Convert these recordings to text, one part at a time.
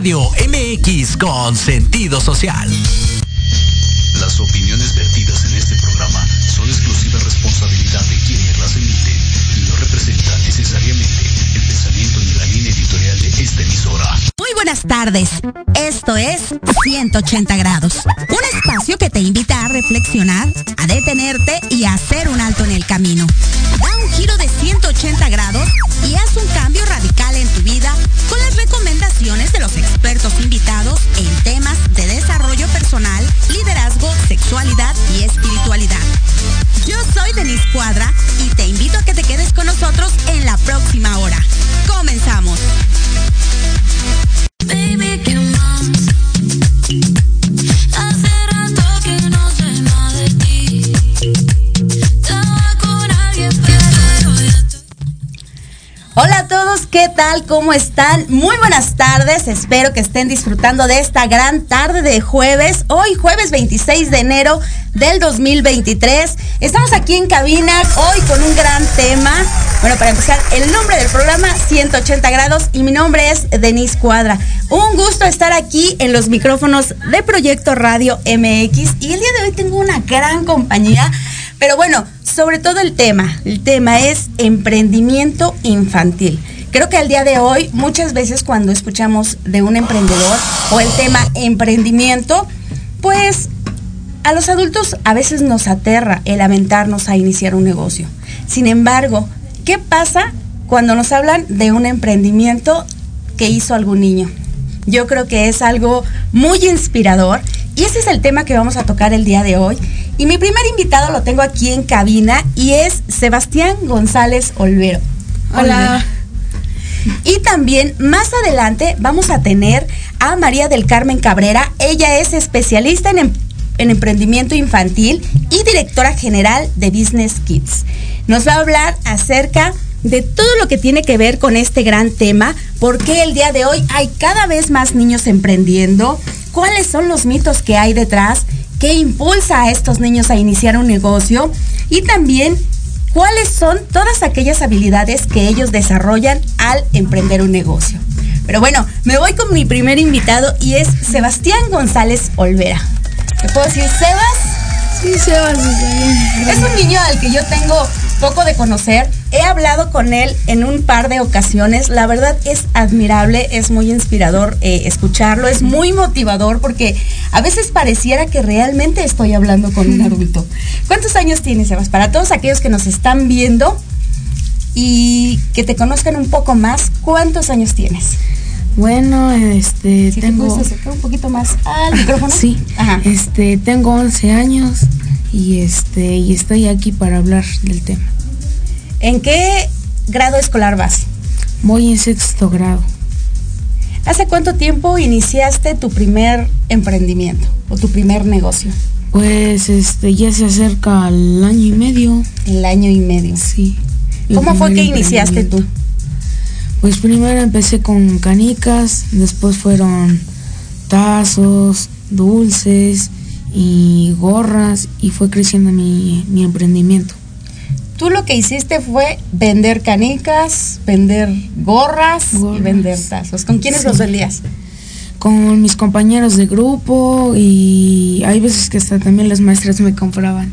Radio MX con sentido social. Las opiniones vertidas en este programa son exclusiva responsabilidad de quienes las emiten y no representan necesariamente el pensamiento ni la línea editorial de esta emisora. Muy buenas tardes. Esto es 180 grados. Un espacio que te invita a reflexionar, a detenerte y a hacer un alto en el camino. Da un giro de 180 grados y haz un cambio radical en tu vida con las recomendaciones de los expertos invitados en temas de desarrollo personal, liderazgo, sexualidad y espiritualidad. Yo soy Denise Cuadra y te invito a que te quedes con nosotros en la próxima hora. Comenzamos. ¿Qué tal? ¿Cómo están? Muy buenas tardes, espero que estén disfrutando de esta gran tarde de jueves, hoy jueves 26 de enero del 2023. Estamos aquí en cabina hoy con un gran tema. Bueno, para empezar, el nombre del programa 180 grados y mi nombre es Denise Cuadra. Un gusto estar aquí en los micrófonos de Proyecto Radio MX y el día de hoy tengo una gran compañía. Pero bueno, sobre todo el tema, el tema es emprendimiento infantil. Creo que al día de hoy, muchas veces cuando escuchamos de un emprendedor o el tema emprendimiento, pues a los adultos a veces nos aterra el aventarnos a iniciar un negocio. Sin embargo, ¿qué pasa cuando nos hablan de un emprendimiento que hizo algún niño? Yo creo que es algo muy inspirador y ese es el tema que vamos a tocar el día de hoy. Y mi primer invitado lo tengo aquí en cabina y es Sebastián González Olvero. Hola. Y también más adelante vamos a tener a María del Carmen Cabrera. Ella es especialista en, em en emprendimiento infantil y directora general de Business Kids. Nos va a hablar acerca de todo lo que tiene que ver con este gran tema, porque el día de hoy hay cada vez más niños emprendiendo, cuáles son los mitos que hay detrás, qué impulsa a estos niños a iniciar un negocio y también cuáles son todas aquellas habilidades que ellos desarrollan al emprender un negocio. Pero bueno, me voy con mi primer invitado y es Sebastián González Olvera. ¿Te puedo decir Sebas? Sí, Sebas. Es un niño al que yo tengo poco de conocer. He hablado con él en un par de ocasiones. La verdad es admirable, es muy inspirador eh, escucharlo, es muy motivador porque a veces pareciera que realmente estoy hablando con un adulto. ¿Cuántos años tienes, Sebas? Para todos aquellos que nos están viendo y que te conozcan un poco más, ¿cuántos años tienes? Bueno, este, Si tengo... te puedes acercar un poquito más al micrófono. Sí, Ajá. este, tengo 11 años y este, y estoy aquí para hablar del tema. ¿En qué grado escolar vas? Voy en sexto grado. ¿Hace cuánto tiempo iniciaste tu primer emprendimiento o tu primer negocio? Pues, este, ya se acerca al año y medio. El año y medio. Sí. ¿Cómo fue que iniciaste tú? Pues primero empecé con canicas, después fueron tazos, dulces y gorras y fue creciendo mi, mi emprendimiento. Tú lo que hiciste fue vender canicas, vender gorras, y vender tazos. ¿Con quiénes Sí. los vendías? Con mis compañeros de grupo y hay veces que hasta también las maestras me compraban.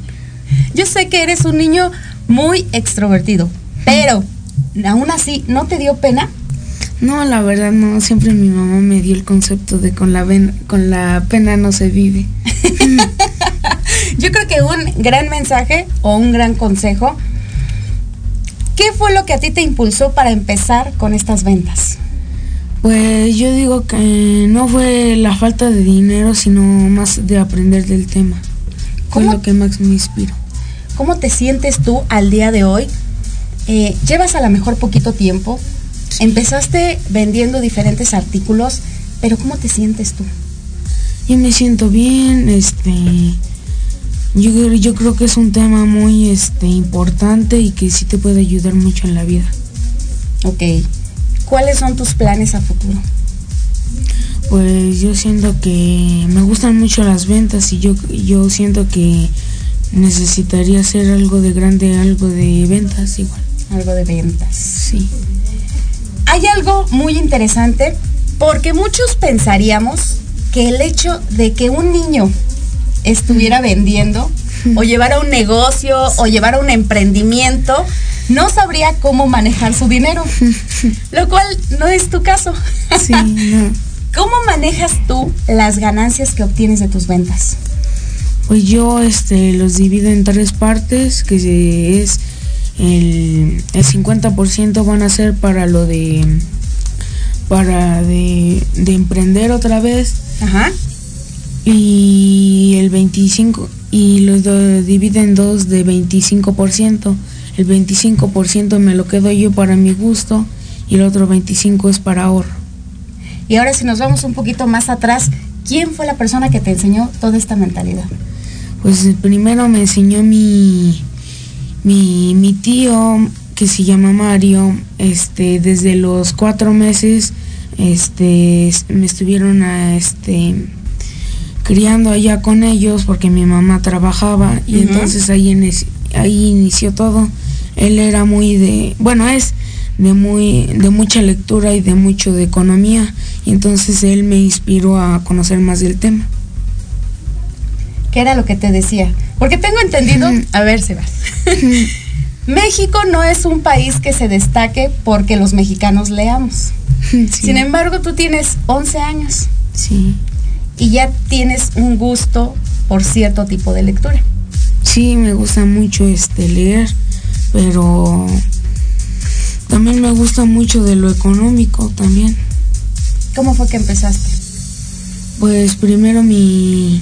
Yo sé que eres un niño muy extrovertido, pero aún así, ¿no te dio pena? No, la verdad no, siempre mi mamá me dio el concepto de con la, ven- con la pena no se vive. Yo creo que un gran mensaje o un gran consejo. ¿Qué fue lo que a ti te impulsó para empezar con estas ventas? Pues yo digo que no fue la falta de dinero, sino más de aprender del tema. Fue ¿Cómo? lo que más me inspiró. ¿Cómo te sientes tú al día de hoy? Eh, llevas a lo mejor poquito tiempo, empezaste vendiendo diferentes artículos, pero ¿cómo te sientes tú? Yo me siento bien, este, yo, yo creo que es un tema muy este, importante y que sí te puede ayudar mucho en la vida. Ok. ¿Cuáles son tus planes a futuro? Pues yo siento que me gustan mucho las ventas y yo, yo siento que necesitaría hacer algo de grande, algo de ventas igual. Algo de ventas. Sí. hay algo muy interesante porque muchos pensaríamos que el hecho de que un niño estuviera vendiendo o llevara un negocio o llevara un emprendimiento, no sabría cómo manejar su dinero, lo cual no es tu caso. Sí, no. ¿Cómo manejas tú las ganancias que obtienes de tus ventas? Pues yo este, los divido en tres partes, que es el, el 50% van a ser para lo de para de, de emprender otra vez Ajá. Y el 25 y los do- divide en dos de 25%. El 25% me lo quedo yo para mi gusto y el otro 25 es para ahorro. Y ahora si nos vamos un poquito más atrás, ¿quién fue la persona que te enseñó toda esta mentalidad? Pues el primero me enseñó mi, mi, mi tío que se llama Mario, este, desde los cuatro meses, este, es- me estuvieron a, este, criando allá con ellos porque mi mamá trabajaba y entonces ahí, inici- ahí inició todo. Él era muy de, bueno, es de muy, de mucha lectura y de mucho de economía y entonces él me inspiró a conocer más del tema. ¿Qué era lo que te decía? Porque tengo entendido, a ver, Sebas. México no es un país que se destaque porque los mexicanos leamos. Sí. Sin embargo, tú tienes 11 años Sí, y ya tienes un gusto por cierto tipo de lectura. sí, me gusta mucho este leer, pero también me gusta mucho de lo económico también. ¿Cómo fue que empezaste? Pues primero mi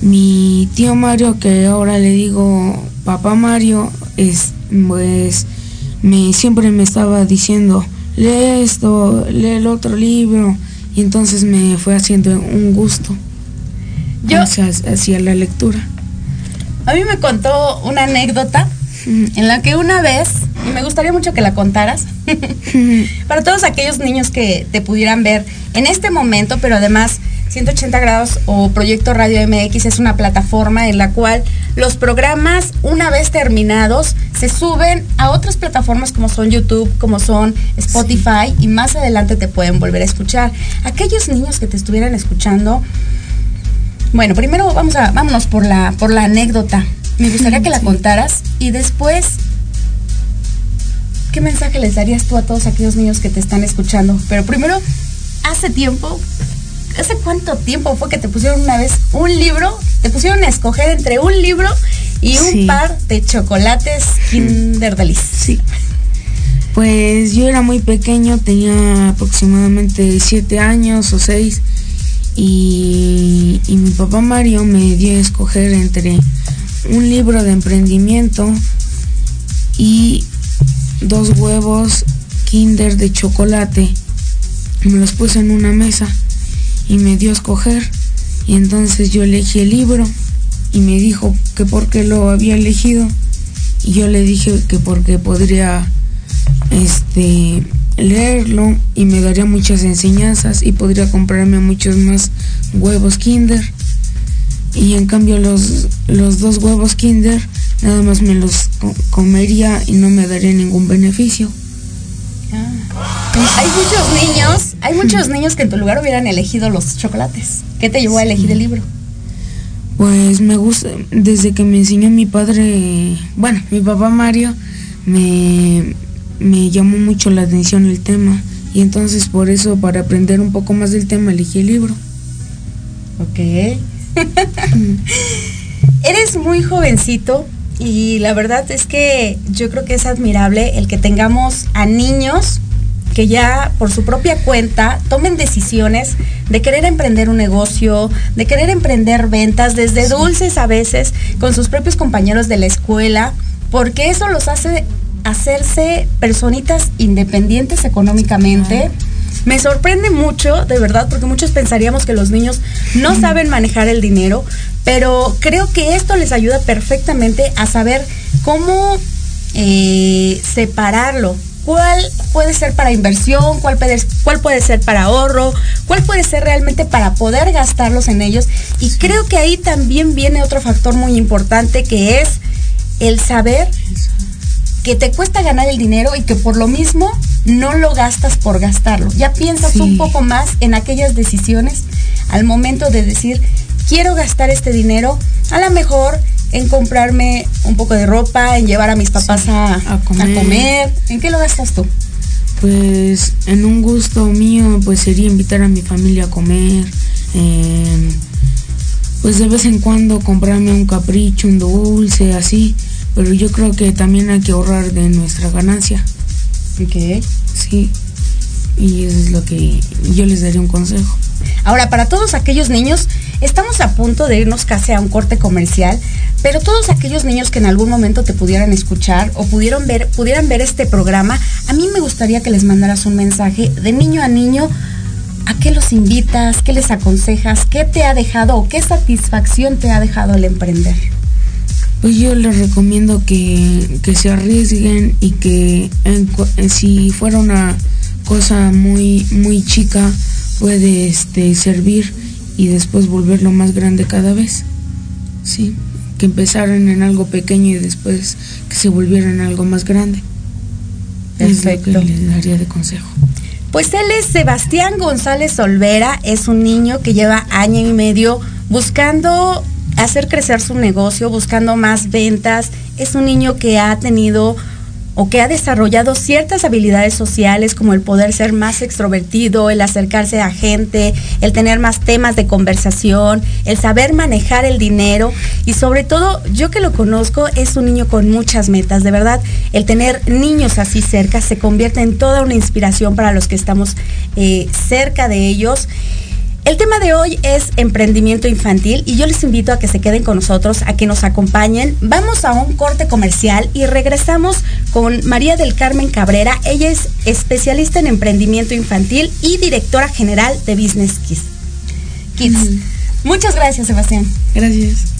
mi tío Mario, que ahora le digo papá Mario, es pues me siempre me estaba diciendo lee esto, lee el otro libro y entonces me fue haciendo un gusto Yo, hacia, hacia la lectura. a mí me contó una anécdota en la que una vez, y me gustaría mucho que la contaras, para todos aquellos niños que te pudieran ver en este momento, pero además 180 grados o Proyecto Radio MX es una plataforma en la cual los programas, una vez terminados, se suben a otras plataformas como son YouTube, como son Spotify y más adelante te pueden volver a escuchar. Aquellos niños que te estuvieran escuchando, bueno, primero vamos a, vámonos por la, por la anécdota. Me gustaría que la contaras y después, ¿qué mensaje les darías tú a todos aquellos niños que te están escuchando? Pero primero, hace tiempo, ¿hace cuánto tiempo fue que te pusieron una vez un libro? Te pusieron a escoger entre un libro y un Sí. par de chocolates Kinder Delice. Sí. Pues yo era muy pequeño, tenía aproximadamente siete años o seis y, y mi papá Mario me dio a escoger entre un libro de emprendimiento y dos huevos Kinder de chocolate. Me los puse en una mesa y me dio a escoger. Y entonces yo elegí el libro y me dijo que por qué lo había elegido. Y yo le dije que porque podría este leerlo y me daría muchas enseñanzas y podría comprarme muchos más huevos Kinder. Y en cambio los los dos huevos Kinder nada más me los co- comería y no me daría ningún beneficio. Hay muchos niños, hay muchos niños que en tu lugar hubieran elegido los chocolates. ¿Qué te llevó a elegir el libro? Pues me gusta, desde que me enseñó mi padre, bueno, mi papá Mario, me, me llamó mucho la atención el tema. Y entonces por eso, para aprender un poco más del tema, elegí el libro. Ok. Eres muy jovencito y la verdad es que yo creo que es admirable el que tengamos a niños que ya por su propia cuenta tomen decisiones de querer emprender un negocio, de querer emprender ventas, desde dulces a veces, con sus propios compañeros de la escuela, porque eso los hace hacerse personitas independientes económicamente. Me sorprende mucho, de verdad, porque muchos pensaríamos que los niños no saben manejar el dinero, pero creo que esto les ayuda perfectamente a saber cómo eh, separarlo. ¿Cuál puede ser para inversión? ¿Cuál puede, ¿Cuál puede ser para ahorro? ¿Cuál puede ser realmente para poder gastarlos en ellos? Y creo que ahí también viene otro factor muy importante que es el saber que te cuesta ganar el dinero y que por lo mismo no lo gastas por gastarlo. Ya piensas un poco más en aquellas decisiones al momento de decir, quiero gastar este dinero, a lo mejor en comprarme un poco de ropa, en llevar a mis papás a, comer. ¿En qué lo gastas tú? Pues en un gusto mío, pues sería invitar a mi familia a comer. pues de vez en cuando comprarme un capricho, un dulce, así. Pero yo creo que también hay que ahorrar de nuestra ganancia. Ok. Sí. Y eso es lo que yo les daría un consejo. Ahora, para todos aquellos niños, estamos a punto de irnos casi a un corte comercial, pero todos aquellos niños que en algún momento te pudieran escuchar o pudieron ver, pudieran ver este programa, a mí me gustaría que les mandaras un mensaje de niño a niño. ¿A qué los invitas? ¿Qué les aconsejas? ¿Qué te ha dejado o qué satisfacción te ha dejado el emprender? Pues yo les recomiendo que, se arriesguen y que si fuera una cosa muy, muy chica, puede este, servir y después volverlo más grande cada vez. Sí, que empezaran en algo pequeño y después que se volvieran algo más grande. Perfecto. Es lo que les daría de consejo. Pues él es Sebastián González Olvera, es un niño que lleva año y medio buscando hacer crecer su negocio, buscando más ventas. Es un niño que ha tenido o que ha desarrollado ciertas habilidades sociales como el poder ser más extrovertido, el acercarse a gente, el tener más temas de conversación, el saber manejar el dinero y sobre todo yo que lo conozco es un niño con muchas metas, de verdad, el tener niños así cerca se convierte en toda una inspiración para los que estamos eh, cerca de ellos. El tema de hoy es emprendimiento infantil y yo les invito a que se queden con nosotros, a que nos acompañen. Vamos a un corte comercial y regresamos con María del Carmen Cabrera. Ella es especialista en emprendimiento infantil y directora general de Business Kids. Kids. Muchas gracias, Sebastián. Gracias.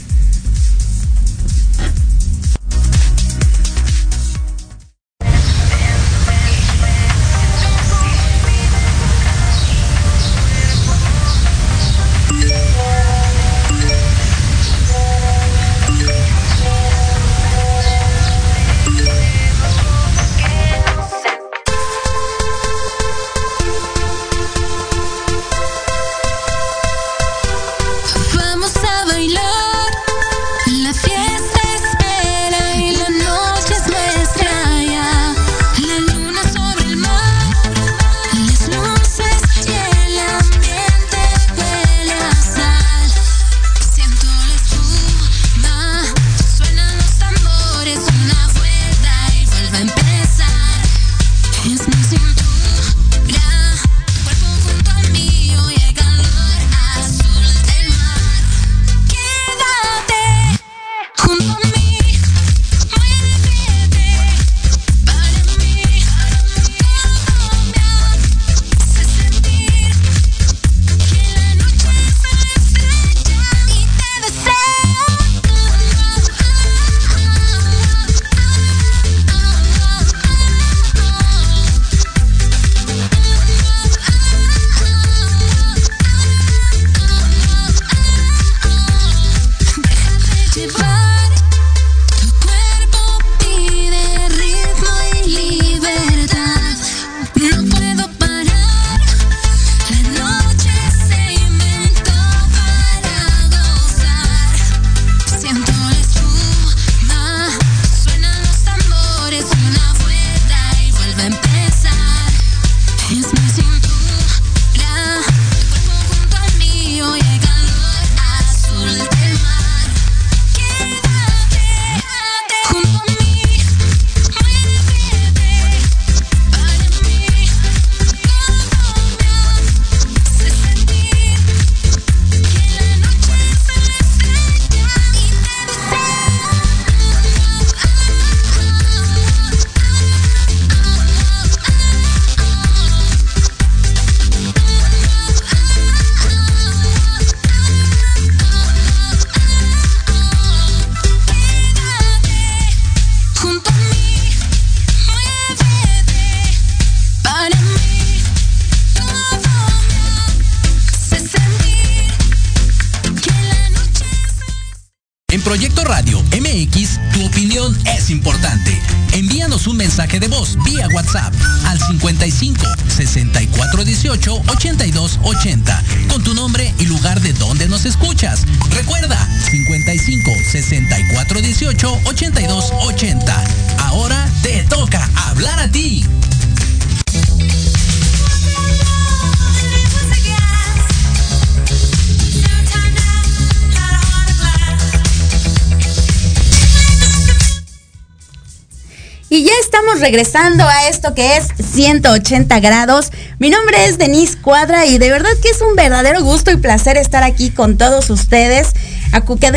Regresando a esto que es 180 grados. Mi nombre es Denise Cuadra y de verdad que es un verdadero gusto y placer estar aquí con todos ustedes,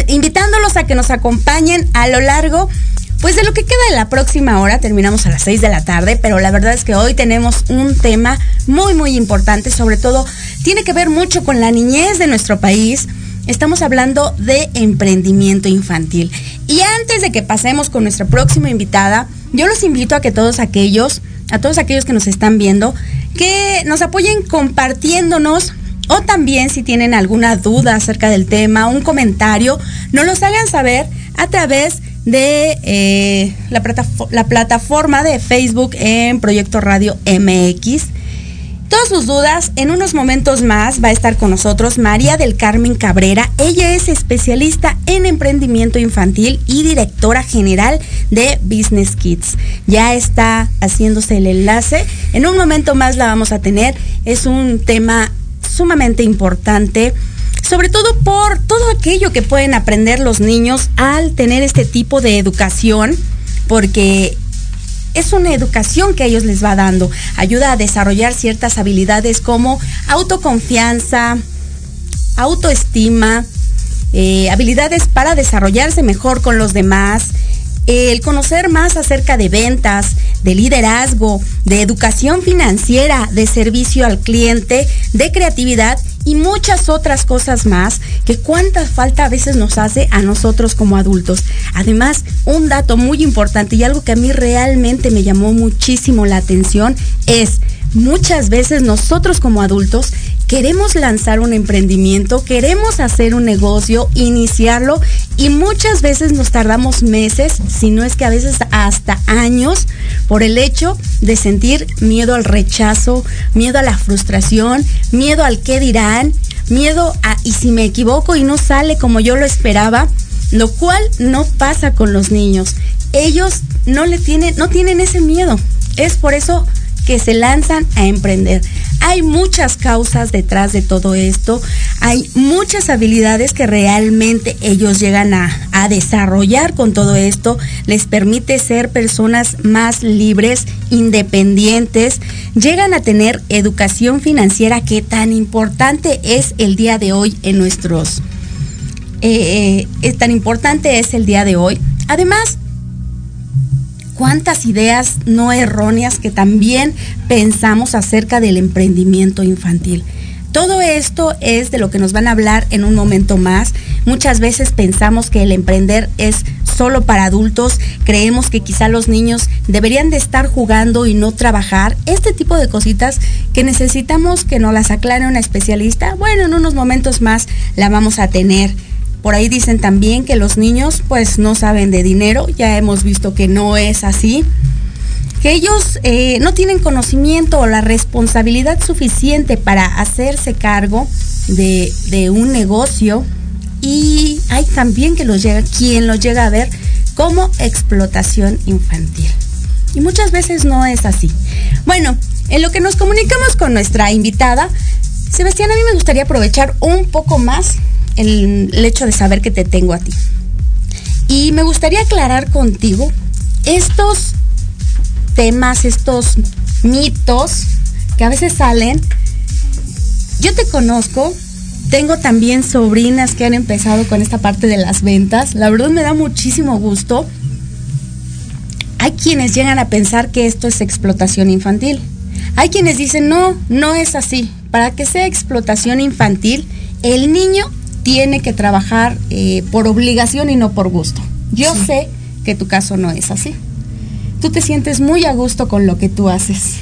invitándolos a que nos acompañen a lo largo pues de lo que queda de la próxima hora, terminamos a las 6 de la tarde, pero la verdad es que hoy tenemos un tema muy, muy importante, sobre todo tiene que ver mucho con la niñez de nuestro país. Estamos hablando de emprendimiento infantil. Y antes de que pasemos con nuestra próxima invitada, yo los invito a que todos aquellos, a todos aquellos que nos están viendo, que nos apoyen compartiéndonos o también si tienen alguna duda acerca del tema, un comentario, nos los hagan saber a través de eh, la, la plataforma de Facebook en Proyecto Radio MX todas sus dudas. En unos momentos más va a estar con nosotros María del Carmen Cabrera. Ella es especialista en emprendimiento infantil y directora general de Business Kids. Ya está haciéndose el enlace. En un momento más la vamos a tener. Es un tema sumamente importante sobre todo por todo aquello que pueden aprender los niños al tener este tipo de educación, porque es una educación que ellos les va dando. Ayuda a desarrollar ciertas habilidades como autoconfianza, autoestima, eh, habilidades para desarrollarse mejor con los demás, el conocer más acerca de ventas, de liderazgo, de educación financiera, de servicio al cliente, de creatividad y muchas otras cosas más que cuánta falta a veces nos hace a nosotros como adultos. Además, un dato muy importante y algo que a mí realmente me llamó muchísimo la atención es muchas veces nosotros como adultos queremos lanzar un emprendimiento, queremos hacer un negocio, iniciarlo y muchas veces nos tardamos meses, si no es que a veces hasta años, por el hecho de sentir miedo al rechazo, miedo a la frustración, miedo al qué dirán, miedo a y si me equivoco y no sale como yo lo esperaba, lo cual no pasa con los niños. Ellos no le tienen no tienen ese miedo. Es por eso que se lanzan a emprender. Hay muchas causas detrás de todo esto, hay muchas habilidades que realmente ellos llegan a, desarrollar con todo esto, les permite ser personas más libres, independientes, llegan a tener educación financiera que tan importante es el día de hoy en nuestros... Eh, eh, es tan importante es el día de hoy. Además, cuántas ideas no erróneas que también pensamos acerca del emprendimiento infantil. Todo esto es de lo que nos van a hablar en un momento más. Muchas veces pensamos que el emprender es solo para adultos, creemos que quizá los niños deberían de estar jugando y no trabajar. Este tipo de cositas que necesitamos que nos las aclare una especialista, bueno, en unos momentos más la vamos a tener. Por ahí dicen también que los niños pues no saben de dinero, ya hemos visto que no es así, que ellos eh, no tienen conocimiento o la responsabilidad suficiente para hacerse cargo de, un negocio y hay también que los llega, quien lo llega a ver como explotación infantil. Y muchas veces no es así. Bueno, en lo que nos comunicamos con nuestra invitada, Sebastián, a mí me gustaría aprovechar un poco más el, hecho de saber que te tengo a ti. Y me gustaría aclarar contigo estos temas, estos mitos que a veces salen. Yo te conozco, tengo también sobrinas que han empezado con esta parte de las ventas. La verdad me da muchísimo gusto. Hay quienes llegan a pensar que esto es explotación infantil. Hay quienes dicen, no, no es así. Para que sea explotación infantil, el niño tiene que trabajar eh, por obligación y no por gusto. Yo sé que tu caso no es así. Tú te sientes muy a gusto con lo que tú haces.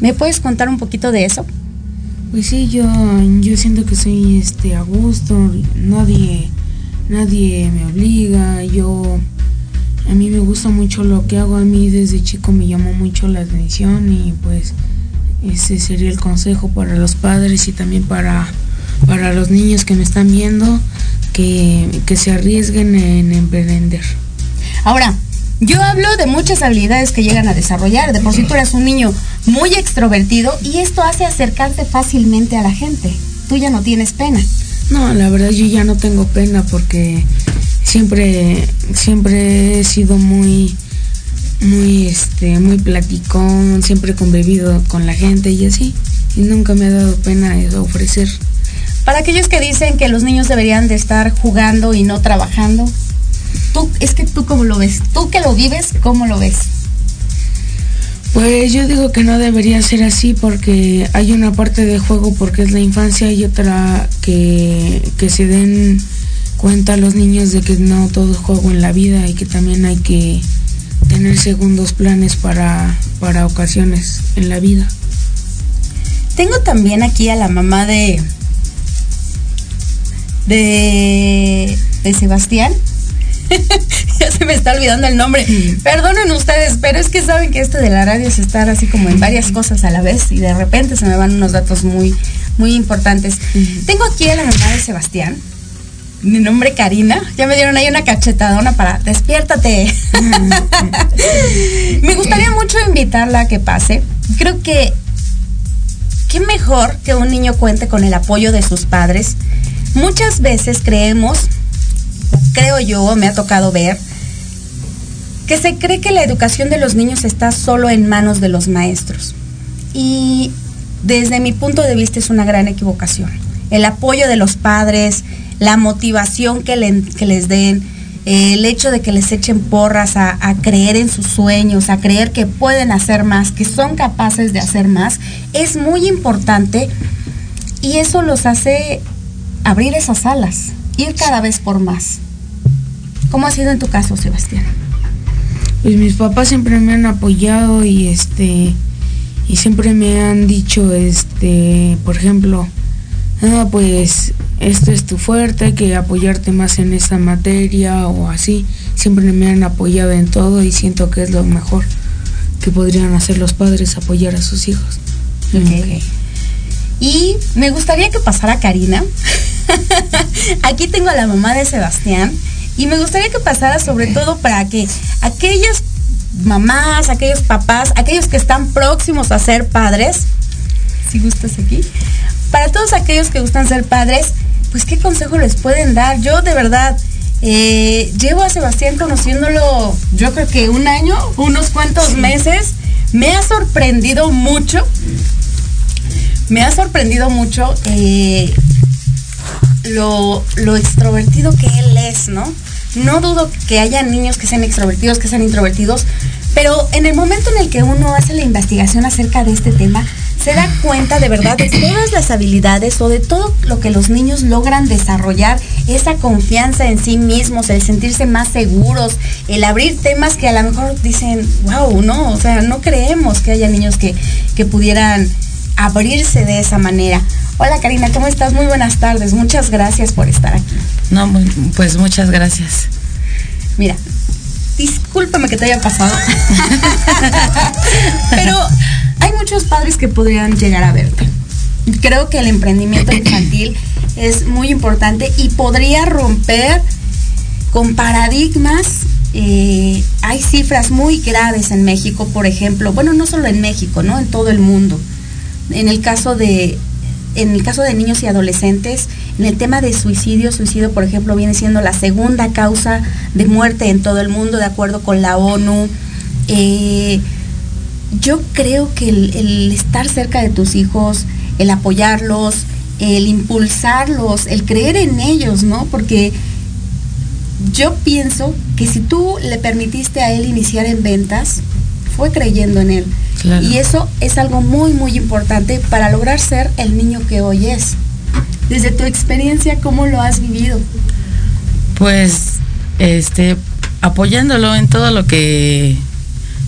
¿Me puedes contar un poquito de eso? Pues sí, yo, yo siento que soy este, a gusto. Nadie nadie me obliga, yo a mí me gusta mucho lo que hago, a mí desde chico me llamó mucho la atención y pues ese sería el consejo para los padres y también para, para los niños que me están viendo, que, que se arriesguen en emprender. Ahora, yo hablo de muchas habilidades que llegan a desarrollar. De por sí tú eres un niño muy extrovertido y esto hace acercarte fácilmente a la gente. Tú ya no tienes pena. No, la verdad yo ya no tengo pena porque siempre, siempre he sido muy, muy, este, muy platicón, siempre he convivido con la gente y así. Y nunca me ha dado pena ofrecer. Para aquellos que dicen que los niños deberían de estar jugando y no trabajando, tú, es que tú cómo lo ves, tú que lo vives, ¿cómo lo ves? Pues yo digo que no debería ser así porque hay una parte de juego porque es la infancia y otra que, que se den cuenta los niños de que no todo es juego en la vida y que también hay que tener segundos planes para, para ocasiones en la vida. Tengo también aquí a la mamá de, de, de Sebastián. ya se me está olvidando el nombre. Perdonen ustedes, pero es que saben que esto de la radio es estar así como en varias cosas a la vez y de repente se me van unos datos muy, muy importantes. Tengo aquí a la mamá de Sebastián. Mi nombre Karina. Ya me dieron ahí una cachetadona para despiértate. me gustaría mucho invitarla a que pase. Creo que qué mejor que un niño cuente con el apoyo de sus padres. Muchas veces creemos creo yo, me ha tocado ver, que se cree que la educación de los niños está solo en manos de los maestros. Y desde mi punto de vista es una gran equivocación. El apoyo de los padres, la motivación que, les den, el hecho de que les echen porras a, creer en sus sueños, a creer que pueden hacer más, que son capaces de hacer más, es muy importante y eso los hace abrir esas alas, ir cada vez por más. ¿Cómo ha sido en tu caso, Sebastián? Pues mis papás siempre me han apoyado y este y siempre me han dicho este, por ejemplo, ah, pues esto es tu fuerte, hay que apoyarte más en esta materia o así. Siempre me han apoyado en todo y siento que es lo mejor que podrían hacer los padres, apoyar a sus hijos. Okay. Y me gustaría que pasara Karina. Aquí tengo a la mamá de Sebastián y me gustaría que pasara sobre todo para que aquellas mamás, aquellos papás, aquellos que están próximos a ser padres, si gustas aquí, para todos aquellos que gustan ser padres, pues qué consejo les pueden dar. Yo de verdad eh, llevo a Sebastián conociéndolo, yo creo que un año, unos cuantos meses. Me ha sorprendido mucho. Me ha sorprendido mucho eh, lo, lo extrovertido que él es, ¿no? No dudo que haya niños que sean extrovertidos, que sean introvertidos, pero en el momento en el que uno hace la investigación acerca de este tema, se da cuenta de verdad de todas las habilidades o de todo lo que los niños logran desarrollar, esa confianza en sí mismos, el sentirse más seguros, el abrir temas que a lo mejor dicen, wow, no, o sea, no creemos que haya niños que, que pudieran abrirse de esa manera. Hola Karina, ¿cómo estás? Muy buenas tardes. Muchas gracias por estar aquí. No, pues muchas gracias. Mira, discúlpame que te haya pasado. Pero hay muchos padres que podrían llegar a verte. Creo que el emprendimiento infantil es muy importante y podría romper con paradigmas. Eh, hay cifras muy graves en México, por ejemplo, bueno, no solo en México, ¿no? En todo el mundo. En el caso de en el caso de niños y adolescentes, en el tema de suicidio, suicidio, por ejemplo, viene siendo la segunda causa de muerte en todo el mundo, de acuerdo con la ONU. Eh, yo creo que el, estar cerca de tus hijos, el apoyarlos, el impulsarlos, el creer en ellos, ¿no? Porque yo pienso que si tú le permitiste a él iniciar en ventas, fue creyendo en él. Y eso es algo muy, muy importante para lograr ser el niño que hoy es. Desde tu experiencia, ¿cómo lo has vivido? Pues, este, apoyándolo en todo lo que,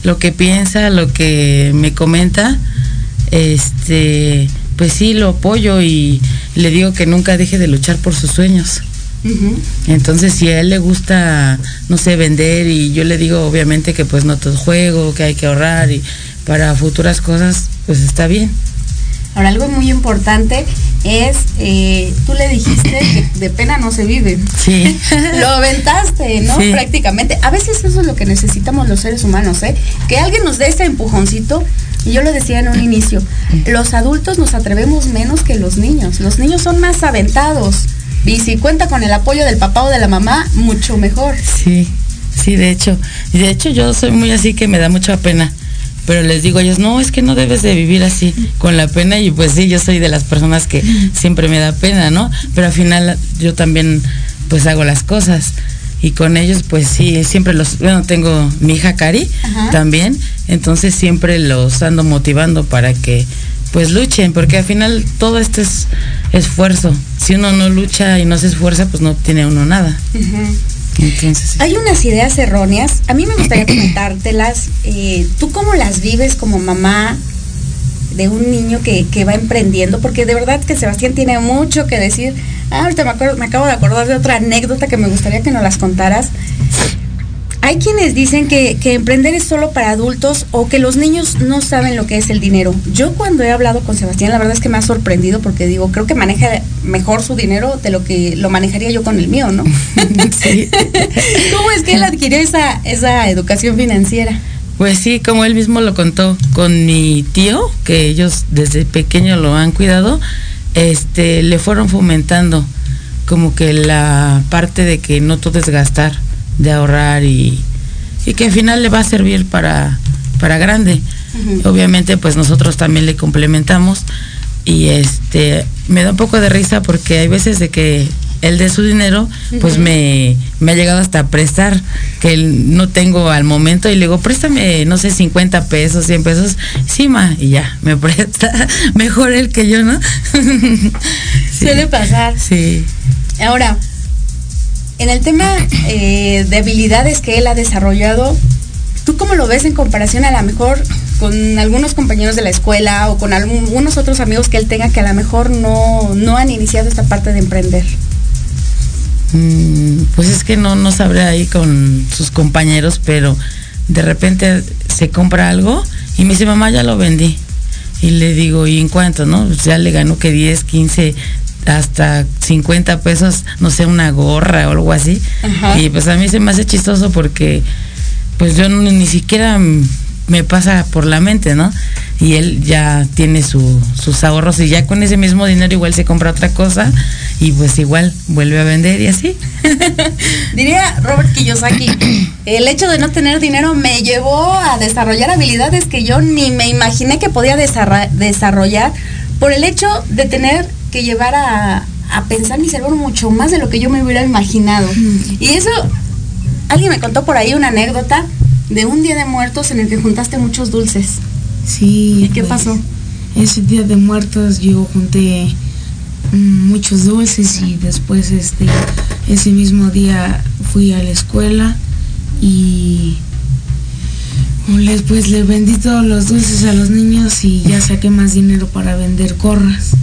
lo que piensa, lo que me comenta, este, pues sí, lo apoyo y le digo que nunca deje de luchar por sus sueños. Entonces, si a él le gusta, no sé, vender y yo le digo obviamente que pues no todo juego, que hay que ahorrar y para futuras cosas, pues está bien. Ahora, algo muy importante es, eh, tú le dijiste que de pena no se vive. Sí. Lo aventaste, ¿no? Prácticamente. A veces eso es lo que necesitamos los seres humanos, ¿eh? Que alguien nos dé ese empujoncito. Y yo lo decía en un inicio, los adultos nos atrevemos menos que los niños. Los niños son más aventados. Y si cuenta con el apoyo del papá o de la mamá, mucho mejor. Sí, sí, de hecho. Y de hecho yo soy muy así que me da mucha pena pero les digo a ellos, no, es que no debes de vivir así con la pena y pues sí, yo soy de las personas que siempre me da pena, ¿no? Pero al final yo también pues hago las cosas y con ellos pues sí, siempre los, bueno, tengo mi hija Cari también, entonces siempre los ando motivando para que pues luchen, porque al final todo esto es esfuerzo. Si uno no lucha y no se esfuerza, pues no obtiene uno nada. Hay unas ideas erróneas. A mí me gustaría comentártelas. Eh, ¿Tú cómo las vives como mamá de un niño que, que, va emprendiendo? Porque de verdad que Sebastián tiene mucho que decir. Ah, ahorita me, me acabo de acordar de otra anécdota que me gustaría que nos las contaras. Hay quienes dicen que, emprender es solo para adultos o que los niños no saben lo que es el dinero. Yo cuando he hablado con Sebastián, la verdad es que me ha sorprendido porque digo, creo que maneja mejor su dinero de lo que lo manejaría yo con el mío, ¿no? Sí. ¿Cómo es que él adquirió esa, esa educación financiera? Pues sí, como él mismo lo contó, con mi tío, que ellos desde pequeño lo han cuidado, este, le fueron fomentando como que la parte de que no todo es gastar de ahorrar y, que al final le va a servir para, para grande. Obviamente pues nosotros también le complementamos y este me da un poco de risa porque hay veces de que él de su dinero, pues me, me, ha llegado hasta prestar, que no tengo al momento, y le digo, préstame, no sé, 50 pesos, 100 pesos, sí, ma, y ya, me presta, mejor él que yo, ¿no? Suele pasar. Sí. Ahora, en el tema eh, de habilidades que él ha desarrollado, ¿tú cómo lo ves en comparación a lo mejor con algunos compañeros de la escuela o con algunos otros amigos que él tenga que a lo mejor no, han iniciado esta parte de emprender? Mm, pues es que no, no sabré ahí con sus compañeros, pero de repente se compra algo y me dice, mamá, ya lo vendí. Y le digo, ¿y en cuánto? No, pues ya le ganó que 10, 15, hasta 50 pesos, no sé, una gorra o algo así. Y pues a mí se me hace chistoso porque pues yo ni siquiera me pasa por la mente, ¿no? Y él ya tiene sus ahorros y ya con ese mismo dinero igual se compra otra cosa y pues igual vuelve a vender y así. Diría Robert Kiyosaki, el hecho de no tener dinero me llevó a desarrollar habilidades que yo ni me imaginé que podía desarrollar por el hecho de tener que llevar a, pensar mi cerebro mucho más de lo que yo me hubiera imaginado. Y eso, alguien me contó por ahí una anécdota de un día de muertos en el que juntaste muchos dulces. Sí. ¿Y qué pues, pasó? Ese día de muertos yo junté mm, muchos dulces y después este ese mismo día fui a la escuela y después le vendí todos los dulces a los niños y ya saqué más dinero para vender corras.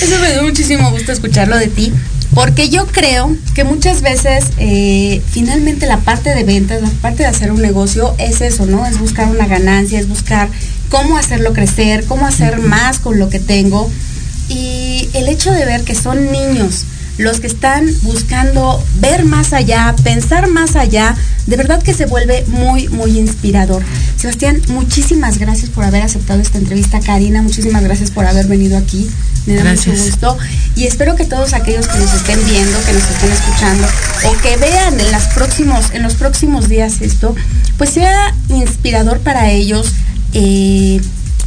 Eso me dio muchísimo gusto escucharlo de ti, porque yo creo que muchas veces eh, finalmente la parte de ventas, la parte de hacer un negocio es eso, ¿no? Es buscar una ganancia, es buscar cómo hacerlo crecer, cómo hacer más con lo que tengo. Y el hecho de ver que son niños los que están buscando ver más allá, pensar más allá, de verdad que se vuelve muy, muy inspirador. Sebastián, muchísimas gracias por haber aceptado esta entrevista. Karina, muchísimas gracias por haber venido aquí. Me da mucho gusto. Y espero que todos aquellos que nos estén viendo, que nos estén escuchando o que vean en, las próximos, en los próximos días esto, pues sea inspirador para ellos. Eh,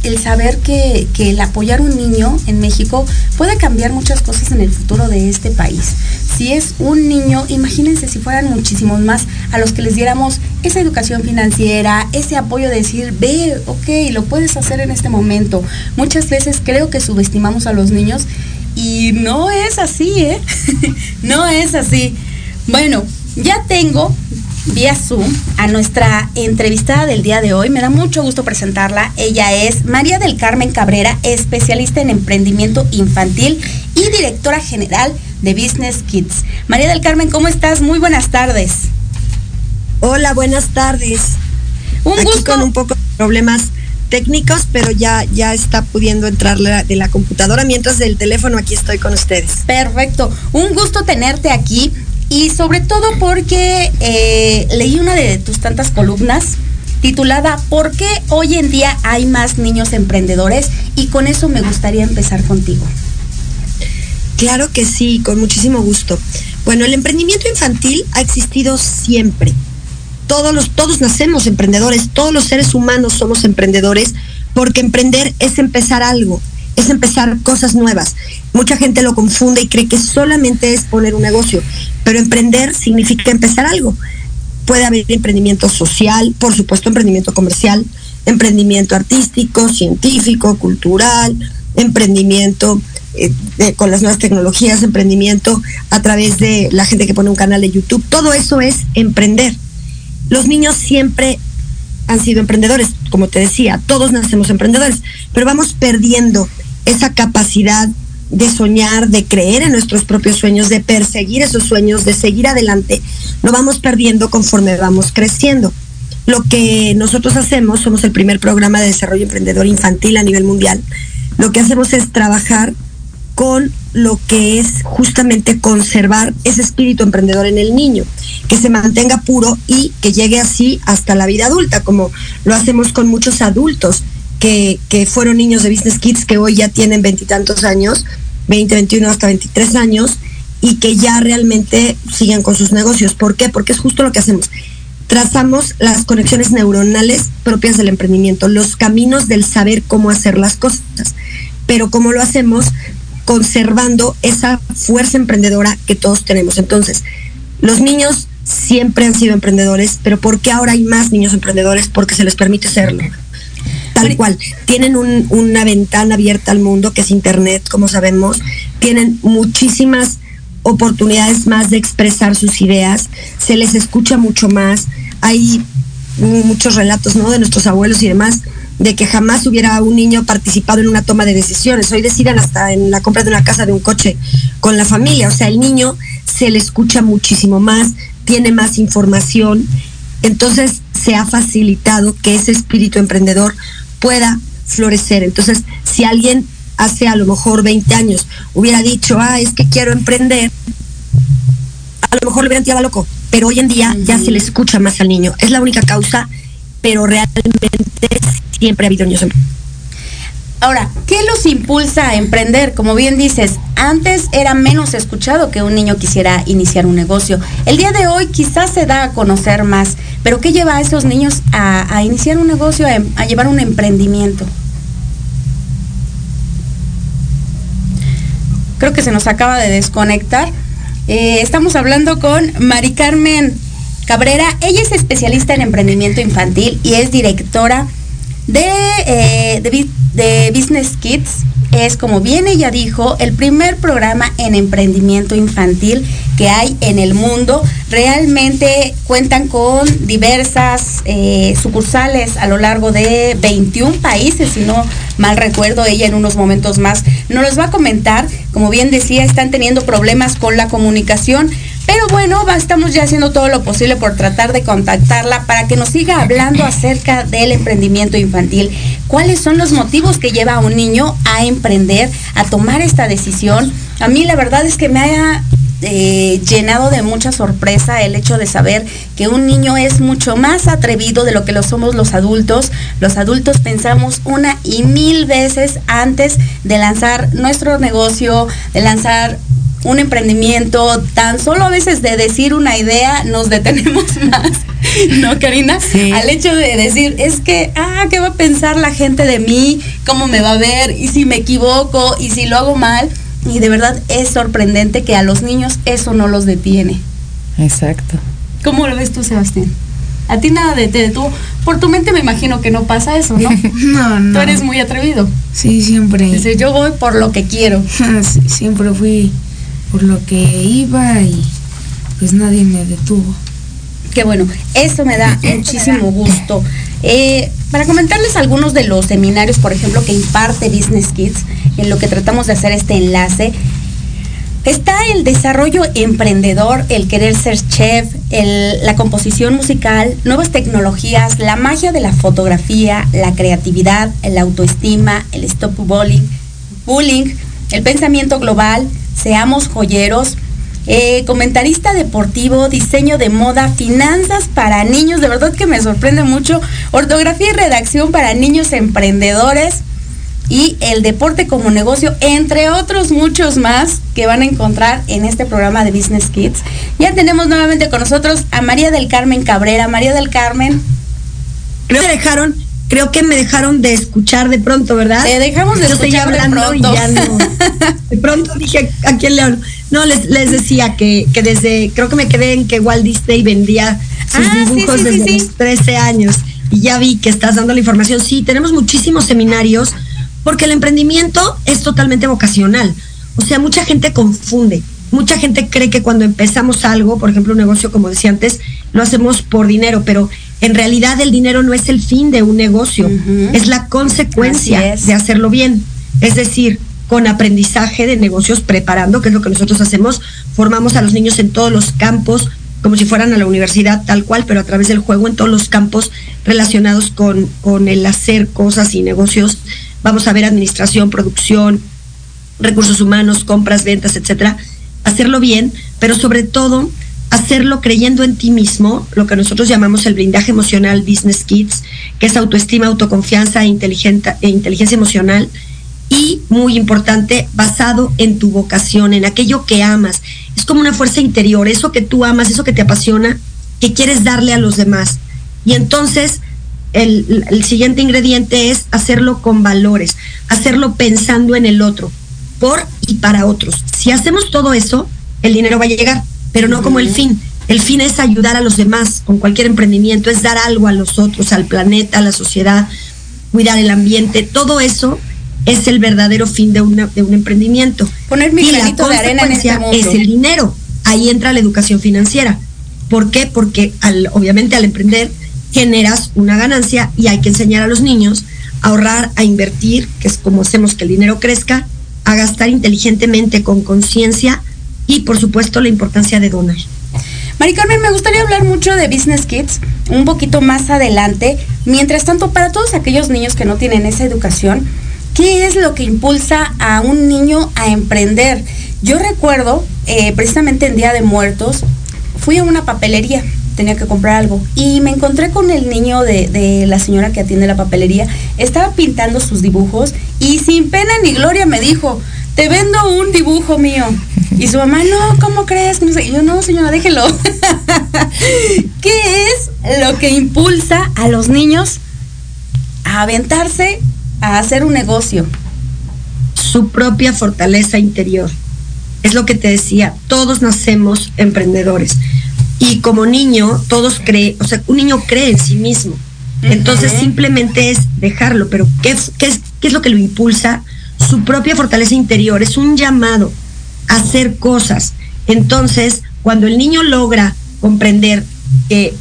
el saber que, el apoyar un niño en México puede cambiar muchas cosas en el futuro de este país. Si es un niño, imagínense si fueran muchísimos más a los que les diéramos esa educación financiera, ese apoyo de decir, ve, ok, lo puedes hacer en este momento. Muchas veces creo que subestimamos a los niños y no es así, ¿eh? no es así. Bueno, ya tengo vía Zoom a nuestra entrevistada del día de hoy. Me da mucho gusto presentarla. Ella es María del Carmen Cabrera, especialista en emprendimiento infantil y directora general de Business Kids. María del Carmen, ¿cómo estás? Muy buenas tardes. Hola, buenas tardes. Un Aquí gusto. con un poco de problemas técnicos, pero ya, ya está pudiendo entrar de la computadora, mientras del teléfono aquí estoy con ustedes. Perfecto. Un gusto tenerte aquí y sobre todo porque eh, leí una de tus tantas columnas titulada ¿Por qué hoy en día hay más niños emprendedores? Y con eso me gustaría empezar contigo. Claro que sí, con muchísimo gusto. Bueno, el emprendimiento infantil ha existido siempre. Todos, los, todos nacemos emprendedores, todos los seres humanos somos emprendedores, porque emprender es empezar algo, es empezar cosas nuevas. Mucha gente lo confunde y cree que solamente es poner un negocio, pero emprender significa empezar algo. Puede haber emprendimiento social, por supuesto emprendimiento comercial, emprendimiento artístico, científico, cultural, emprendimiento eh, con las nuevas tecnologías, emprendimiento a través de la gente que pone un canal de YouTube. Todo eso es emprender. Los niños siempre han sido emprendedores, como te decía, todos nacemos emprendedores, pero vamos perdiendo esa capacidad de soñar, de creer en nuestros propios sueños, de perseguir esos sueños, de seguir adelante, lo vamos perdiendo conforme vamos creciendo. Lo que nosotros hacemos, somos el primer programa de desarrollo emprendedor infantil a nivel mundial, lo que hacemos es trabajar con lo que es justamente conservar ese espíritu emprendedor en el niño, que se mantenga puro y que llegue así hasta la vida adulta, como lo hacemos con muchos adultos que, fueron niños de Business Kids que hoy ya tienen veintitantos años, 20, 21 hasta 23 años, y que ya realmente siguen con sus negocios. ¿Por qué? Porque es justo lo que hacemos. Trazamos las conexiones neuronales propias del emprendimiento, los caminos del saber cómo hacer las cosas. Pero ¿cómo lo hacemos? Conservando esa fuerza emprendedora que todos tenemos. Entonces, los niños siempre han sido emprendedores, pero ¿por qué ahora hay más niños emprendedores? Porque se les permite serlo tal cual. Tienen una ventana abierta al mundo que es Internet, como sabemos. Tienen muchísimas oportunidades más de expresar sus ideas. Se les escucha mucho más. Hay muchos relatos, ¿no? De nuestros abuelos y demás de que jamás hubiera un niño participado en una toma de decisiones. Hoy decidan hasta en la compra de una casa, de un coche con la familia. O sea, el niño se le escucha muchísimo más, tiene más información. Entonces se ha facilitado que ese espíritu emprendedor pueda florecer. Entonces, si alguien hace a lo mejor 20 años hubiera dicho, ah, es que quiero emprender, a lo mejor le hubieran tirado loco, pero hoy en día ya se le escucha más al niño. Es la única causa, pero realmente siempre ha habido niños Ahora, ¿qué los impulsa a emprender? Como bien dices, antes era menos escuchado que un niño quisiera iniciar un negocio. El día de hoy quizás se da a conocer más, pero ¿qué lleva a esos niños a, iniciar un negocio, a, llevar un emprendimiento? Creo que se nos acaba de desconectar. Eh, estamos hablando con Mari Carmen Cabrera. Ella es especialista en emprendimiento infantil y es directora de, eh, de, Business Kids es, como bien ella dijo, el primer programa en emprendimiento infantil que hay en el mundo. Realmente cuentan con diversas eh, sucursales a lo largo de 21 países, si no mal recuerdo, ella en unos momentos más nos los va a comentar. Como bien decía, están teniendo problemas con la comunicación, pero bueno, estamos ya haciendo todo lo posible por tratar de contactarla para que nos siga hablando acerca del emprendimiento infantil. ¿Cuáles son los motivos que lleva a un niño a emprender, a tomar esta decisión? A mí la verdad es que me haya eh, llenado de mucha sorpresa el hecho de saber que un niño es mucho más atrevido de lo que lo somos los adultos. Los adultos pensamos una y mil veces antes de lanzar nuestro negocio, de lanzar un emprendimiento, tan solo a veces de decir una idea nos detenemos más, ¿no, Karina? Al hecho de decir, es que, ah, ¿qué va a pensar la gente de mí? ¿Cómo me va a ver? ¿Y si me equivoco? ¿Y si lo hago mal? Y de verdad es sorprendente que a los niños eso no los detiene. Exacto. ¿Cómo lo ves tú, Sebastián? A ti nada de tú, por tu mente me imagino que no pasa eso, ¿no? no, no. Tú eres muy atrevido. Sí, siempre. Dice, yo voy por lo que quiero. siempre fui por lo que iba y pues nadie me detuvo. Qué bueno, eso me da muchísimo gusto. Eh, para comentarles algunos de los seminarios, por ejemplo, que imparte Business Kids, en lo que tratamos de hacer este enlace, Está el desarrollo emprendedor, el querer ser chef, la composición musical, nuevas tecnologías, la magia de la fotografía, la creatividad, la autoestima, el stop bullying, bullying el pensamiento global, seamos joyeros, eh, comentarista deportivo, diseño de moda, finanzas para niños, de verdad que me sorprende mucho, ortografía y redacción para niños emprendedores y el deporte como negocio, entre otros muchos más que van a encontrar en este programa de Business Kids. Ya tenemos nuevamente con nosotros a María del Carmen Cabrera. María del Carmen. Que dejaron, creo que me dejaron de escuchar de pronto, ¿verdad? Te dejamos de escuchar de pronto. ya no. De pronto dije, ¿a quién le No, les, les decía que, que desde, creo que me quedé en que Walt Disney vendía sus ah, dibujos desde los 13 años y ya vi que estás dando la información. Sí, tenemos muchísimos seminarios porque el emprendimiento es totalmente vocacional. O sea, mucha gente confunde. Mucha gente cree que cuando empezamos algo, por ejemplo, un negocio, como decía antes, lo hacemos por dinero, pero en realidad el dinero no es el fin de un negocio, es la consecuencia de hacerlo bien. Es decir, con aprendizaje de negocios preparando, que es lo que nosotros hacemos, formamos a los niños en todos los campos, como si fueran a la universidad tal cual, pero a través del juego en todos los campos relacionados con, con el hacer cosas y negocios. Vamos a ver administración, producción, recursos humanos, compras, ventas, etcétera, hacerlo bien, pero sobre todo hacerlo creyendo en ti mismo, lo que nosotros llamamos el blindaje emocional Business Kids, que es autoestima, autoconfianza e, e inteligencia emocional, y muy importante, basado en tu vocación, en aquello que amas. Es como una fuerza interior, eso que tú amas, eso que te apasiona, que quieres darle a los demás. Y entonces el, siguiente ingrediente es hacerlo con valores, hacerlo pensando en el otro, por y para otros. Si hacemos todo eso, el dinero va a llegar, pero no como el fin. El fin es ayudar a los demás con cualquier emprendimiento, es dar algo a los otros, al planeta, a la sociedad, cuidar el ambiente, todo eso es el verdadero fin de, de un emprendimiento. Poner mi granito de arena en este es el dinero. Ahí entra la educación financiera. ¿Por qué? Porque al, obviamente al emprender generas una ganancia y hay que enseñar a los niños a ahorrar, a invertir, que es como hacemos que el dinero crezca, a gastar inteligentemente, con conciencia y por supuesto la importancia de donar. Mari Carmen, me gustaría hablar mucho de Business Kids un poquito más adelante. Mientras tanto, para todos aquellos niños que no tienen esa educación, ¿qué es lo que impulsa a un niño a emprender? Yo recuerdo, eh, precisamente en Día de Muertos, fui a una papelería tenía que comprar algo. Y me encontré con el niño de, la señora que atiende la papelería. Estaba pintando sus dibujos y sin pena ni gloria me dijo, te vendo un dibujo mío. Y su mamá, no, ¿cómo crees? Y yo, no, señora, déjelo. ¿Qué es lo que impulsa a los niños a aventarse a hacer un negocio? Su propia fortaleza interior. Es lo que te decía, todos nacemos emprendedores y como niño, todos creen, o sea, un niño cree en sí mismo. Entonces simplemente es dejarlo, pero ¿qué es, qué, es, ¿qué es lo que lo impulsa? Su propia fortaleza interior, es un llamado hacer cosas. Entonces, cuando el niño logra comprender que,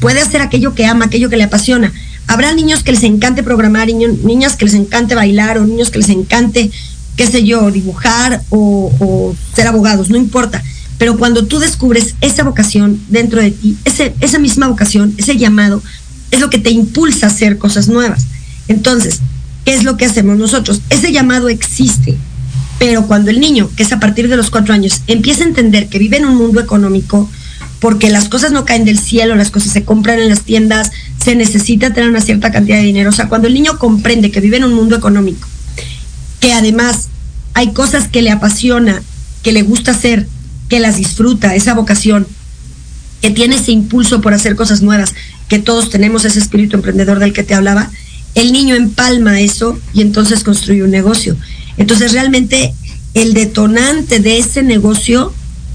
puede hacer aquello que ama, aquello que le apasiona, habrá niños que les encante programar, niñas que les encante bailar o niños que les encante, qué sé yo, dibujar o, o ser abogados, no importa pero cuando tú descubres esa vocación dentro de ti, ese, esa misma vocación, ese llamado, es lo que te impulsa a hacer cosas nuevas. Entonces, ¿qué es lo que hacemos nosotros? Ese llamado existe, pero cuando el niño, que es a partir de los cuatro años, empieza a entender que vive en un mundo económico, porque las cosas no caen del cielo, las cosas se compran en las tiendas, se necesita tener una cierta cantidad de dinero. O sea, cuando el niño comprende que vive en un mundo económico, que además hay cosas que le apasiona, que le gusta hacer, que las disfruta, esa vocación, que tiene ese impulso por hacer cosas nuevas, que todos tenemos ese espíritu emprendedor del que te hablaba, el niño empalma eso y entonces construye un negocio. Entonces realmente el detonante de ese negocio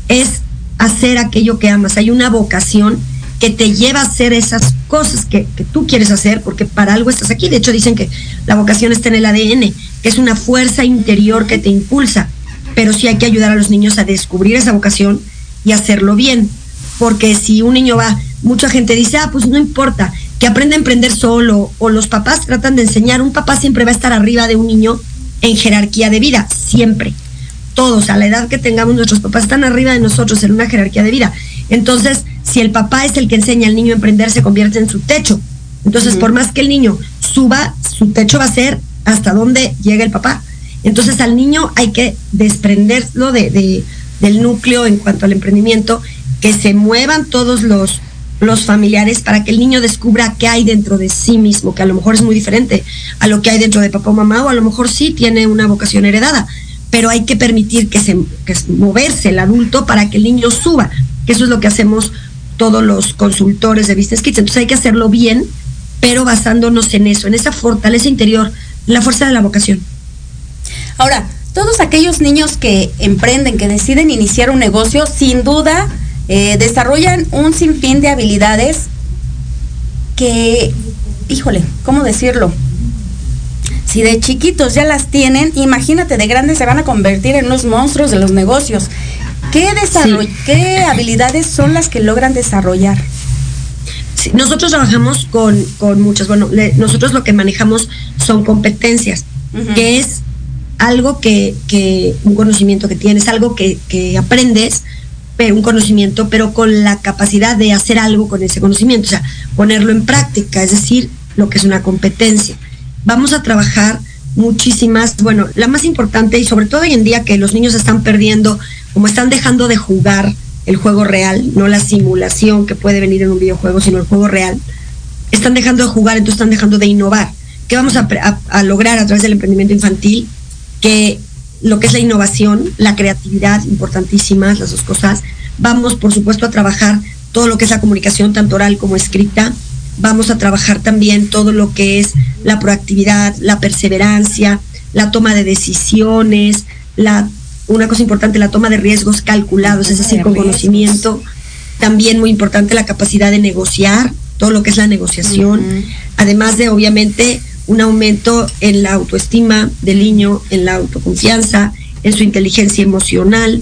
es hacer aquello que amas. Hay una vocación que te lleva a hacer esas cosas que, tú quieres hacer, porque para algo estás aquí. De hecho, dicen que la vocación está en el ADN, que es una fuerza interior que te impulsa pero sí hay que ayudar a los niños a descubrir esa vocación y hacerlo bien. Porque si un niño va, mucha gente dice, ah, pues no importa, que aprenda a emprender solo, o los papás tratan de enseñar, un papá siempre va a estar arriba de un niño en jerarquía de vida, siempre. todos, a la edad que tengamos, nuestros papás están arriba de nosotros en una jerarquía de vida. Entonces, si el papá es el que enseña al niño a emprender, se convierte en su techo. Entonces, por más que el niño suba, su techo va a ser hasta donde llega el papá. Entonces, al niño hay que desprenderlo de, del núcleo en cuanto al emprendimiento, que se muevan todos los, los familiares para que el niño descubra qué hay dentro de sí mismo, que a lo mejor es muy diferente a lo que hay dentro de papá o mamá, o a lo mejor sí tiene una vocación heredada, pero hay que permitir que se que moverse el adulto para que el niño suba, que eso es lo que hacemos todos los consultores de Business Kids. Entonces hay que hacerlo bien, pero basándonos en eso, en esa fortaleza interior, la fuerza de la vocación. Ahora, todos aquellos niños que emprenden, que deciden iniciar un negocio, sin duda eh, desarrollan un sinfín de habilidades que, híjole, ¿cómo decirlo? Si de chiquitos ya las tienen, imagínate, de grandes se van a convertir en unos monstruos de los negocios. ¿Qué, ¿qué habilidades son las que logran desarrollar? nosotros trabajamos con, muchas, bueno, nosotros lo que manejamos son competencias, que es algo que, que, un conocimiento que tienes, algo que, que aprendes un conocimiento, pero con la capacidad de hacer algo con ese conocimiento, o sea, ponerlo en práctica, es decir, lo que es una competencia. Vamos a trabajar muchísimas, bueno, la más importante y sobre todo hoy en día que los niños están perdiendo, como están dejando de jugar el juego real, no la simulación que puede venir en un videojuego, sino el juego real, están dejando de jugar, entonces están dejando de innovar. ¿Qué vamos a, a lograr a través del emprendimiento infantil? Que lo que es la innovación, la creatividad, importantísimas las dos cosas. Vamos, por supuesto, a trabajar todo lo que es la comunicación, tanto oral como escrita. Vamos a trabajar también todo lo que es la proactividad, la perseverancia, la toma de decisiones, la, una cosa importante, la toma de riesgos calculados, es decir, con conocimiento. También muy importante la capacidad de negociar, todo lo que es la negociación. Además de, obviamente, un aumento en la autoestima del niño, en la autoconfianza, en su inteligencia emocional,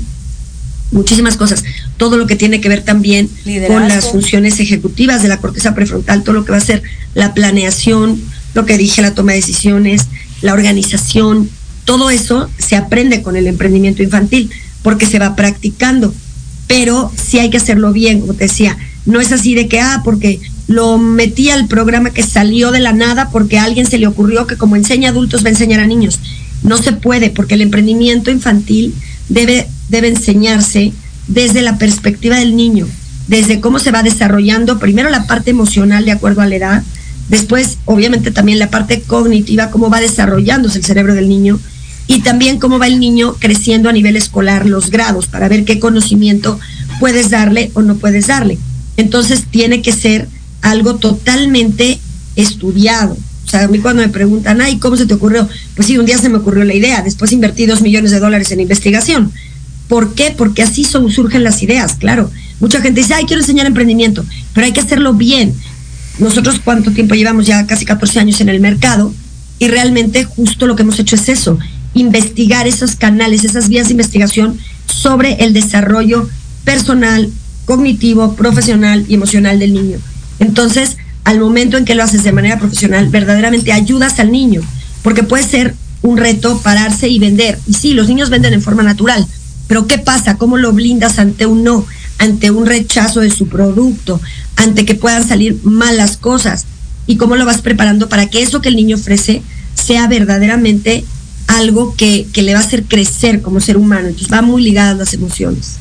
muchísimas cosas. Todo lo que tiene que ver también con las funciones ejecutivas de la corteza prefrontal, todo lo que va a ser la planeación, lo que dije, la toma de decisiones, la organización, todo eso se aprende con el emprendimiento infantil porque se va practicando. Pero sí hay que hacerlo bien, como te decía. No es así de que, ah, porque lo metí al programa que salió de la nada porque a alguien se le ocurrió que como enseña adultos va a enseñar a niños. No se puede porque el emprendimiento infantil debe, debe enseñarse desde la perspectiva del niño, desde cómo se va desarrollando primero la parte emocional de acuerdo a la edad, después obviamente también la parte cognitiva, cómo va desarrollándose el cerebro del niño y también cómo va el niño creciendo a nivel escolar, los grados, para ver qué conocimiento puedes darle o no puedes darle. Entonces tiene que ser algo totalmente estudiado. O sea, a mí cuando me preguntan, ay, ¿cómo se te ocurrió? Pues sí, un día se me ocurrió la idea, después invertí dos millones de dólares en investigación. ¿Por qué? Porque así surgen las ideas, claro. Mucha gente dice, ay, quiero enseñar emprendimiento, pero hay que hacerlo bien. Nosotros cuánto tiempo llevamos ya casi 14 años en el mercado y realmente justo lo que hemos hecho es eso, investigar esos canales, esas vías de investigación sobre el desarrollo personal, cognitivo, profesional y emocional del niño. Entonces, al momento en que lo haces de manera profesional, verdaderamente ayudas al niño, porque puede ser un reto pararse y vender. Y sí, los niños venden en forma natural, pero ¿qué pasa? ¿Cómo lo blindas ante un no, ante un rechazo de su producto, ante que puedan salir malas cosas? ¿Y cómo lo vas preparando para que eso que el niño ofrece sea verdaderamente algo que, le va a hacer crecer como ser humano? Entonces va muy ligada a las emociones.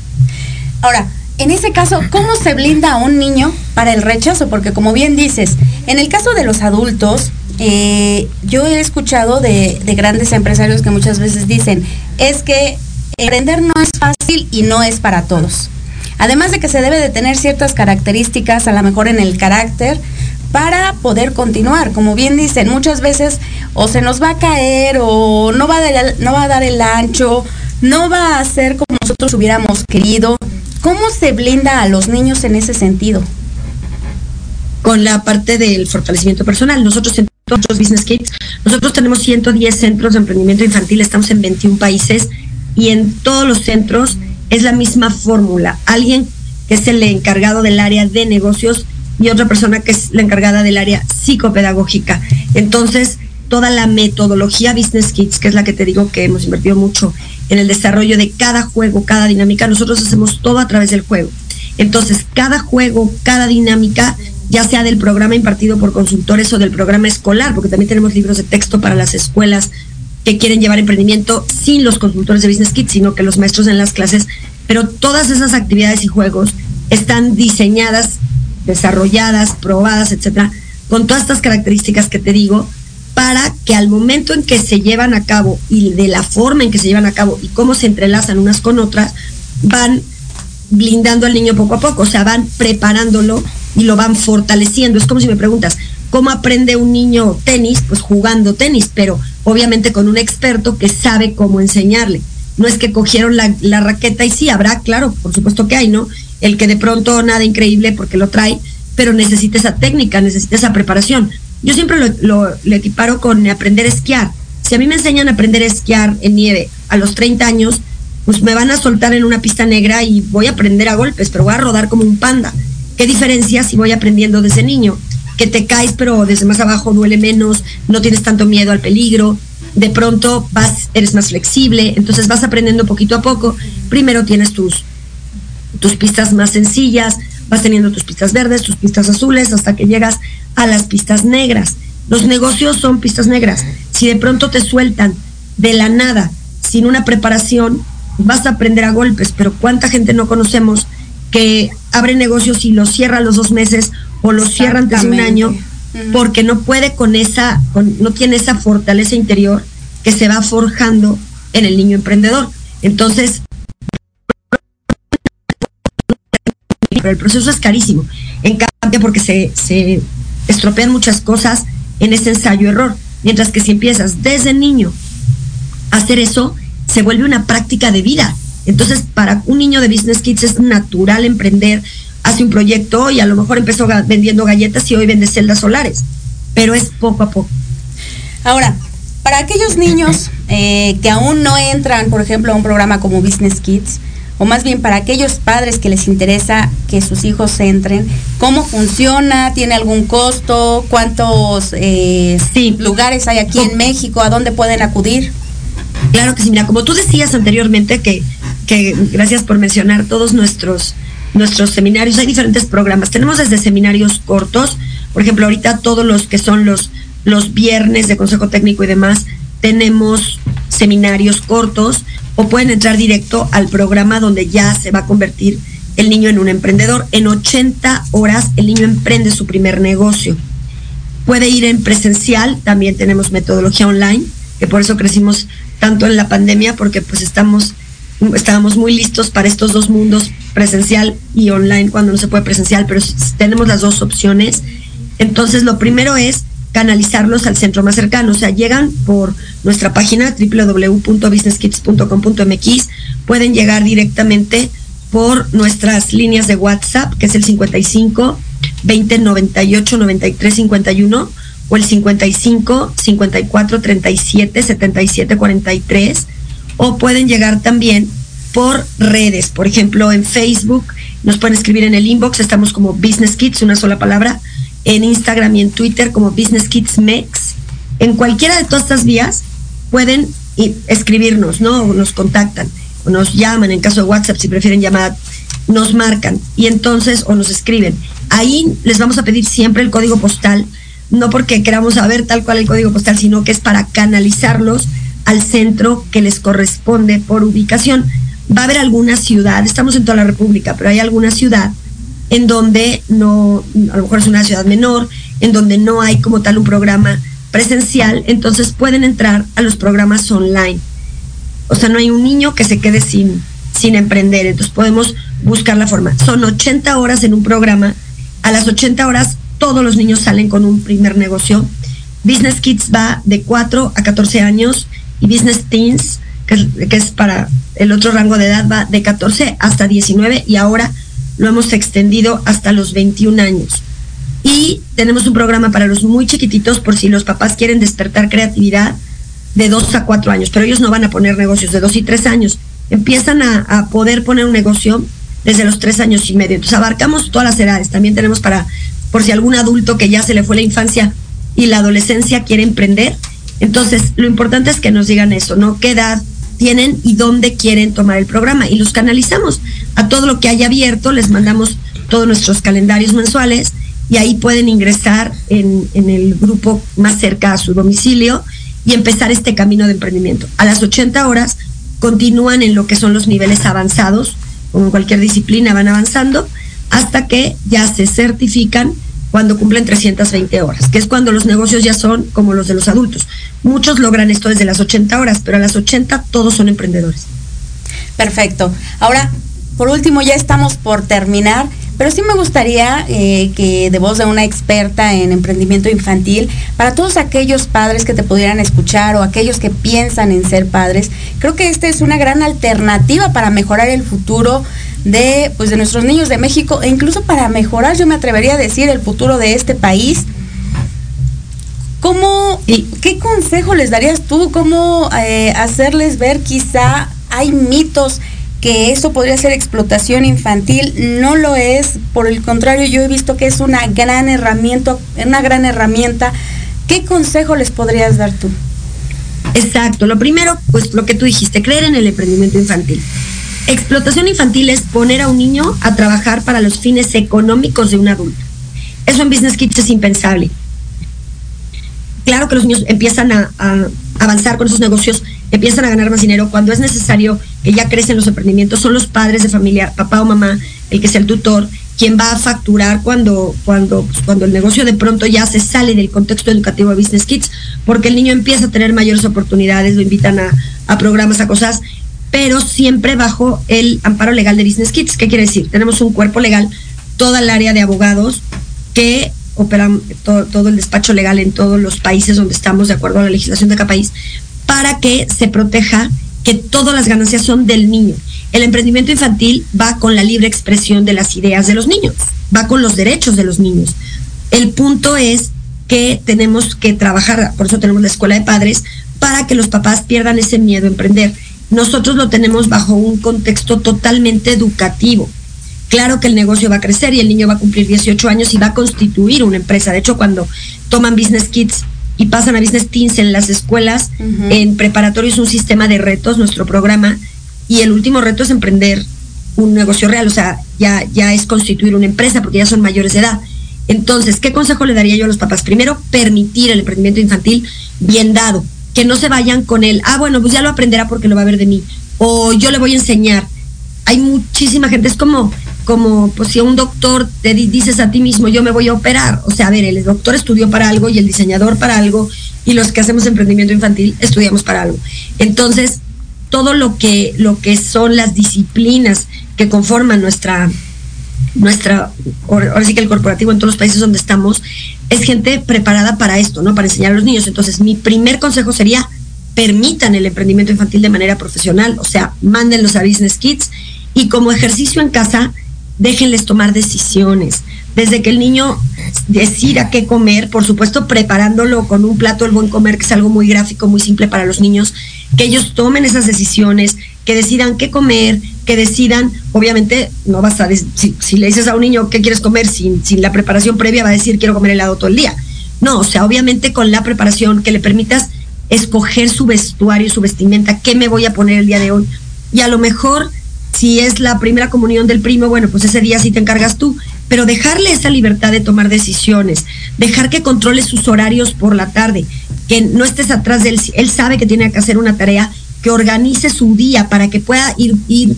Ahora, en ese caso, ¿cómo se blinda a un niño para el rechazo? Porque como bien dices, en el caso de los adultos, eh, yo he escuchado de, grandes empresarios que muchas veces dicen, es que emprender no es fácil y no es para todos. Además de que se debe de tener ciertas características, a lo mejor en el carácter, para poder continuar. Como bien dicen, muchas veces o se nos va a caer o no va no va a dar el ancho, no va a ser como nosotros hubiéramos querido. ¿Cómo se blinda a los niños en ese sentido? Con la parte del fortalecimiento personal. Nosotros en todos los Business Kids, nosotros tenemos 110 centros de emprendimiento infantil, estamos en 21 países y en todos los centros es la misma fórmula. Alguien que es el encargado del área de negocios y otra persona que es la encargada del área psicopedagógica. Entonces, toda la metodología Business Kids, que es la que te digo que hemos invertido mucho en el desarrollo de cada juego, cada dinámica. Nosotros hacemos todo a través del juego. Entonces, cada juego, cada dinámica, ya sea del programa impartido por consultores o del programa escolar, porque también tenemos libros de texto para las escuelas que quieren llevar emprendimiento sin los consultores de Business Kids, sino que los maestros en las clases. Pero todas esas actividades y juegos están diseñadas, desarrolladas, probadas, etcétera, con todas estas características que te digo, para que al momento en que se llevan a cabo y de la forma en que se llevan a cabo y cómo se entrelazan unas con otras, van blindando al niño poco a poco, o sea, van preparándolo y lo van fortaleciendo. Es como si me preguntas, ¿cómo aprende un niño tenis? Pues jugando tenis, pero obviamente con un experto que sabe cómo enseñarle. No es que cogieron la, la raqueta y sí, habrá, claro, por supuesto que hay, ¿no? El que de pronto nada increíble porque lo trae, pero necesita esa técnica, necesita esa preparación. Yo siempre lo, equiparo con aprender a esquiar. Si a mí me enseñan a aprender a esquiar en nieve a los 30 años, pues me van a soltar en una pista negra y voy a aprender a golpes, pero voy a rodar como un panda. ¿Qué diferencia si voy aprendiendo desde niño? Que te caes, pero desde más abajo duele menos, no tienes tanto miedo al peligro, de pronto vas, eres más flexible, entonces vas aprendiendo poquito a poco. Primero tienes tus, tus pistas más sencillas, vas teniendo tus pistas verdes, tus pistas azules, hasta que llegas a las pistas negras. Los negocios son pistas negras. Si de pronto te sueltan de la nada, sin una preparación, vas a aprender a golpes, pero ¿cuánta gente no conocemos que abre negocios y los cierra a los dos meses o los cierra antes de un año porque no puede con esa, no tiene esa fortaleza interior que se va forjando en el niño emprendedor. Entonces, pero el proceso es carísimo. En cambio, porque se, se estropean muchas cosas en ese ensayo-error. Mientras que si empiezas desde niño a hacer eso, se vuelve una práctica de vida. Entonces, para un niño de Business Kids es natural emprender, hace un proyecto y a lo mejor empezó vendiendo galletas y hoy vende celdas solares, pero es poco a poco. Ahora, para aquellos niños eh, que aún no entran, por ejemplo, a un programa como Business Kids, o más bien para aquellos padres que les interesa que sus hijos entren, ¿cómo funciona? ¿Tiene algún costo? ¿Cuántos eh, lugares hay aquí en México? ¿A dónde pueden acudir? Claro que sí, mira, como tú decías anteriormente, que, que gracias por mencionar todos nuestros, nuestros seminarios, hay diferentes programas. Tenemos desde seminarios cortos, por ejemplo, ahorita todos los que son los, los viernes de consejo técnico y demás, tenemos seminarios cortos o pueden entrar directo al programa donde ya se va a convertir el niño en un emprendedor. En 80 horas el niño emprende su primer negocio. Puede ir en presencial, también tenemos metodología online, que por eso crecimos tanto en la pandemia, porque pues estamos, estábamos muy listos para estos dos mundos, presencial y online, cuando no se puede presencial, pero tenemos las dos opciones. Entonces, lo primero es canalizarlos al centro más cercano. O sea, llegan por nuestra página www.businesskids.com.mx, pueden llegar directamente por nuestras líneas de WhatsApp, que es el 55 20 98 93 51 o el 55 54 37 77 43 o pueden llegar también por redes, por ejemplo en Facebook, nos pueden escribir en el inbox, estamos como Business Kids, una sola palabra, en Instagram y en Twitter como Business Kids Mex. En cualquiera de todas estas vías pueden escribirnos, ¿no? O nos contactan, o nos llaman, en caso de WhatsApp, si prefieren llamar, nos marcan y entonces, o nos escriben. Ahí les vamos a pedir siempre el código postal, no porque queramos saber tal cual el código postal, sino que es para canalizarlos al centro que les corresponde por ubicación. Va a haber alguna ciudad, estamos en toda la República, pero hay alguna ciudad en donde no, a lo mejor es una ciudad menor, en donde no hay como tal un programa presencial, entonces pueden entrar a los programas online. O sea, no hay un niño que se quede sin, sin emprender, entonces podemos buscar la forma. Son 80 horas en un programa, a las 80 horas todos los niños salen con un primer negocio. Business Kids va de 4 a 14 años y Business Teens, que que es para el otro rango de edad, va de 14 hasta 19 y ahora lo hemos extendido hasta los 21 años. Y tenemos un programa para los muy chiquititos por si los papás quieren despertar creatividad de 2 a 4 años, pero ellos no van a poner negocios de 2 y 3 años. Empiezan a, poder poner un negocio desde los 3 años y medio. Entonces abarcamos todas las edades. También tenemos para, por si algún adulto que ya se le fue la infancia y la adolescencia quiere emprender, Entonces, lo importante es que nos digan eso, ¿no? ¿Qué edad tienen y dónde quieren tomar el programa? Y los canalizamos a todo lo que haya abierto, les mandamos todos nuestros calendarios mensuales y ahí pueden ingresar en, en el grupo más cerca a su domicilio y empezar este camino de emprendimiento. A las 80 horas continúan en lo que son los niveles avanzados, como en cualquier disciplina van avanzando, hasta que ya se certifican cuando cumplen 320 horas, que es cuando los negocios ya son como los de los adultos. Muchos logran esto desde las 80 horas, pero a las 80 todos son emprendedores. Perfecto. Ahora, por último, ya estamos por terminar. Pero sí me gustaría eh, que de voz de una experta en emprendimiento infantil, para todos aquellos padres que te pudieran escuchar o aquellos que piensan en ser padres, creo que esta es una gran alternativa para mejorar el futuro de, pues, de nuestros niños de México e incluso para mejorar, yo me atrevería a decir, el futuro de este país. ¿Cómo, y qué consejo les darías tú? ¿Cómo eh, hacerles ver quizá hay mitos que eso podría ser explotación infantil, no lo es, por el contrario, yo he visto que es una gran herramienta, una gran herramienta. ¿Qué consejo les podrías dar tú? Exacto, lo primero, pues lo que tú dijiste, creer en el emprendimiento infantil. Explotación infantil es poner a un niño a trabajar para los fines económicos de un adulto. Eso en Business Kids es impensable. Claro que los niños empiezan a, a avanzar con esos negocios empiezan a ganar más dinero, cuando es necesario que ya crecen los emprendimientos, son los padres de familia, papá o mamá, el que sea el tutor, quien va a facturar cuando, cuando, pues, cuando el negocio de pronto ya se sale del contexto educativo de Business Kids, porque el niño empieza a tener mayores oportunidades, lo invitan a, a programas, a cosas, pero siempre bajo el amparo legal de Business Kids. ¿Qué quiere decir? Tenemos un cuerpo legal, toda el área de abogados que operan todo, todo, el despacho legal en todos los países donde estamos de acuerdo a la legislación de cada país, para que se proteja que todas las ganancias son del niño. El emprendimiento infantil va con la libre expresión de las ideas de los niños, va con los derechos de los niños. El punto es que tenemos que trabajar, por eso tenemos la escuela de padres, para que los papás pierdan ese miedo a emprender. Nosotros lo tenemos bajo un contexto totalmente educativo. Claro que el negocio va a crecer y el niño va a cumplir 18 años y va a constituir una empresa. De hecho, cuando toman Business Kids y pasan a Business Teens en las escuelas. En preparatorio es un sistema de retos, nuestro programa, y el último reto es emprender un negocio real, o sea, ya, ya es constituir una empresa porque ya son mayores de edad. Entonces, ¿qué consejo le daría yo a los papás? Primero, permitir el emprendimiento infantil bien dado, que no se vayan con él, ah, bueno, pues ya lo aprenderá porque lo va a ver de mí, o yo le voy a enseñar. Hay muchísima gente, es como como pues si un doctor te dices a ti mismo yo me voy a operar, o sea, a ver, el doctor estudió para algo y el diseñador para algo y los que hacemos emprendimiento infantil estudiamos para algo. Entonces, todo lo que lo que son las disciplinas que conforman nuestra nuestra ahora sí que el corporativo en todos los países donde estamos es gente preparada para esto, ¿no? Para enseñar a los niños. Entonces, mi primer consejo sería permitan el emprendimiento infantil de manera profesional, o sea, mándenlos a Business Kids y como ejercicio en casa déjenles tomar decisiones. Desde que el niño decida qué comer, por supuesto preparándolo con un plato el buen comer, que es algo muy gráfico, muy simple para los niños, que ellos tomen esas decisiones, que decidan qué comer, que decidan, obviamente, no vas a si, si, le dices a un niño qué quieres comer sin, sin la preparación previa, va a decir quiero comer helado todo el día. No, o sea, obviamente con la preparación que le permitas escoger su vestuario, su vestimenta, qué me voy a poner el día de hoy. Y a lo mejor si es la primera comunión del primo, bueno, pues ese día sí te encargas tú, pero dejarle esa libertad de tomar decisiones, dejar que controle sus horarios por la tarde, que no estés atrás de él, él sabe que tiene que hacer una tarea, que organice su día para que pueda ir, ir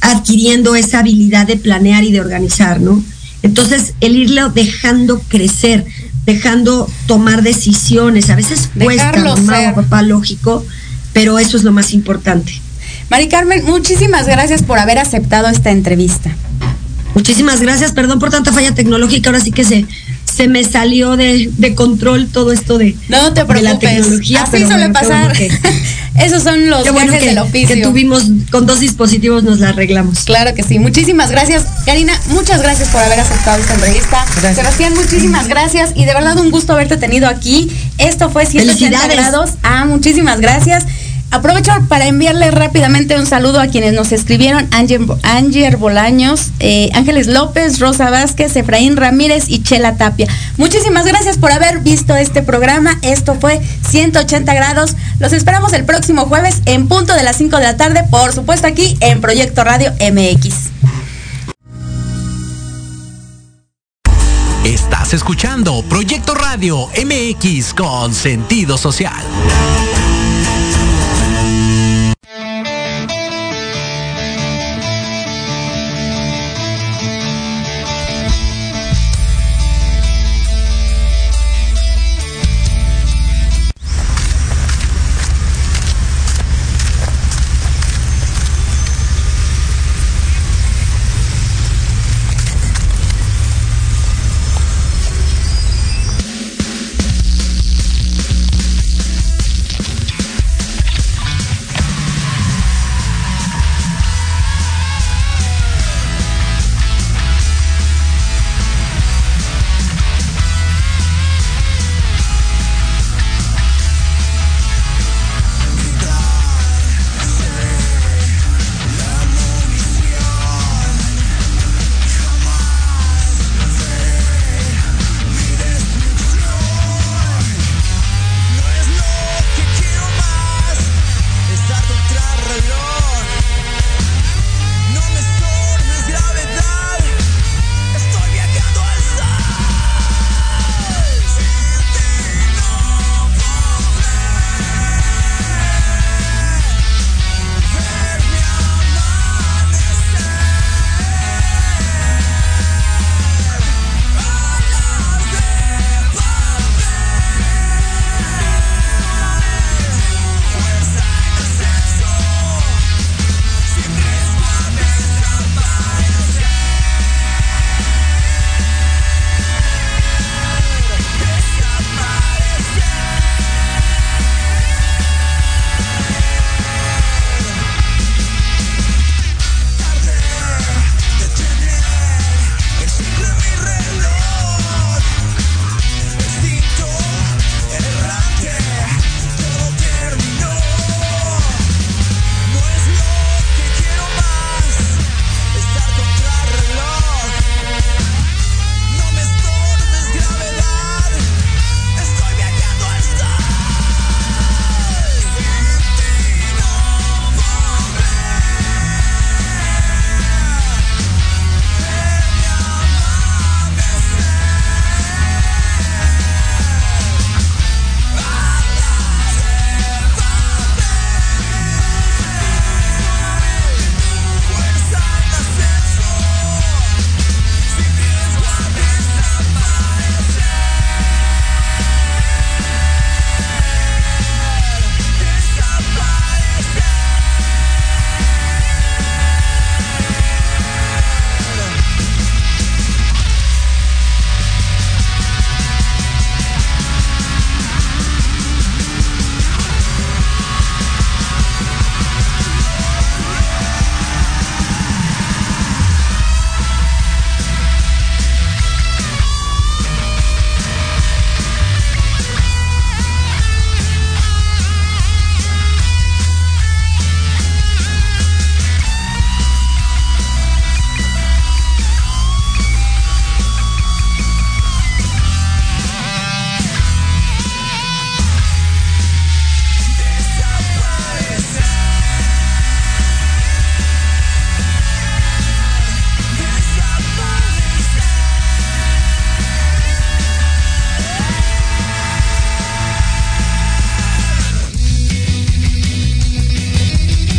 adquiriendo esa habilidad de planear y de organizar, ¿no? Entonces, el irlo dejando crecer, dejando tomar decisiones, a veces cuesta, mamá o papá, lógico, pero eso es lo más importante. Mari Carmen, muchísimas gracias por haber aceptado esta entrevista. Muchísimas gracias, perdón por tanta falla tecnológica, ahora sí que se, se me salió de, de control todo esto de, no te preocupes, la tecnología. Así suele pasar. Que, Esos son los bueno que, del oficio. que tuvimos con dos dispositivos nos la arreglamos. Claro que sí. Muchísimas gracias. Karina, muchas gracias por haber aceptado esta entrevista. Gracias. Sebastián, muchísimas gracias y de verdad un gusto haberte tenido aquí. Esto fue 180 grados. Ah, muchísimas gracias. Aprovecho para enviarle rápidamente un saludo a quienes nos escribieron, Anger Bolaños, eh, Ángeles López, Rosa Vázquez, Efraín Ramírez y Chela Tapia. Muchísimas gracias por haber visto este programa. Esto fue 180 grados. Los esperamos el próximo jueves en punto de las 5 de la tarde, por supuesto aquí en Proyecto Radio MX. Estás escuchando Proyecto Radio MX con sentido social.